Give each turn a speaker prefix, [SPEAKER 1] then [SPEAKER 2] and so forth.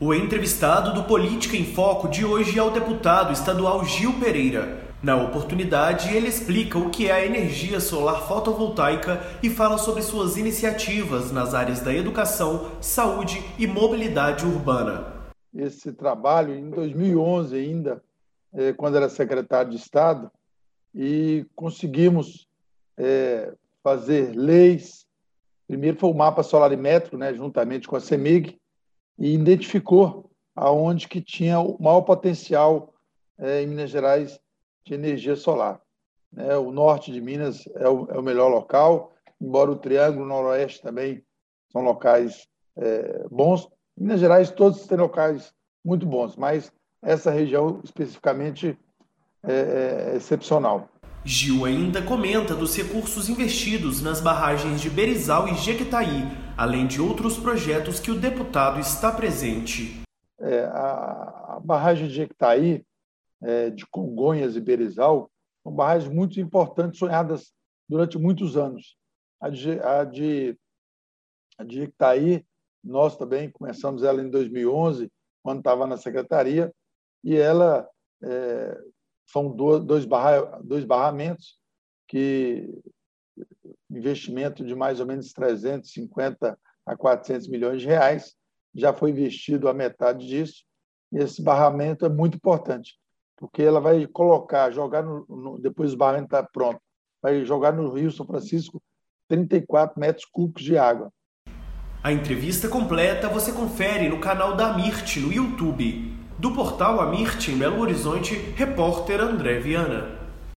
[SPEAKER 1] O entrevistado do Política em Foco de hoje é o deputado estadual Gil Pereira. Na oportunidade, ele explica o que é a energia solar fotovoltaica e fala sobre suas iniciativas nas áreas da educação, saúde e mobilidade urbana.
[SPEAKER 2] Esse trabalho, em 2011 ainda, é, quando era secretário de Estado, e conseguimos é, fazer leis. Primeiro foi o mapa solarimétrico, né, juntamente com a CEMIG, e identificou aonde que tinha o maior potencial é, em Minas Gerais de energia solar. É, o norte de Minas é o, é o, melhor local, embora o Triângulo Noroeste também são locais é, bons. Em Minas Gerais todos têm locais muito bons, mas essa região especificamente é, é excepcional.
[SPEAKER 1] Gil ainda comenta dos recursos investidos nas barragens de Berizal e Jequitaí, além de outros projetos que o deputado está presente.
[SPEAKER 2] É, a, a, barragem de Jequitaí, é, de Congonhas e Berizal, são barragens muito importantes, sonhadas durante muitos anos. A de, a de, a de Jequitaí, nós também começamos ela em 2011, quando estava na secretaria, e ela é, são dois, barra, dois barramentos que investimento de mais ou menos 350 a 400 milhões de reais já foi investido a metade disso. E esse barramento é muito importante, porque ela vai colocar, jogar no, no depois o barramento está pronto, vai jogar no Rio São Francisco 34 metros cúbicos de água.
[SPEAKER 1] A entrevista completa você confere no canal da Mirte no YouTube. Do portal Amirte em Belo Horizonte, repórter André Viana.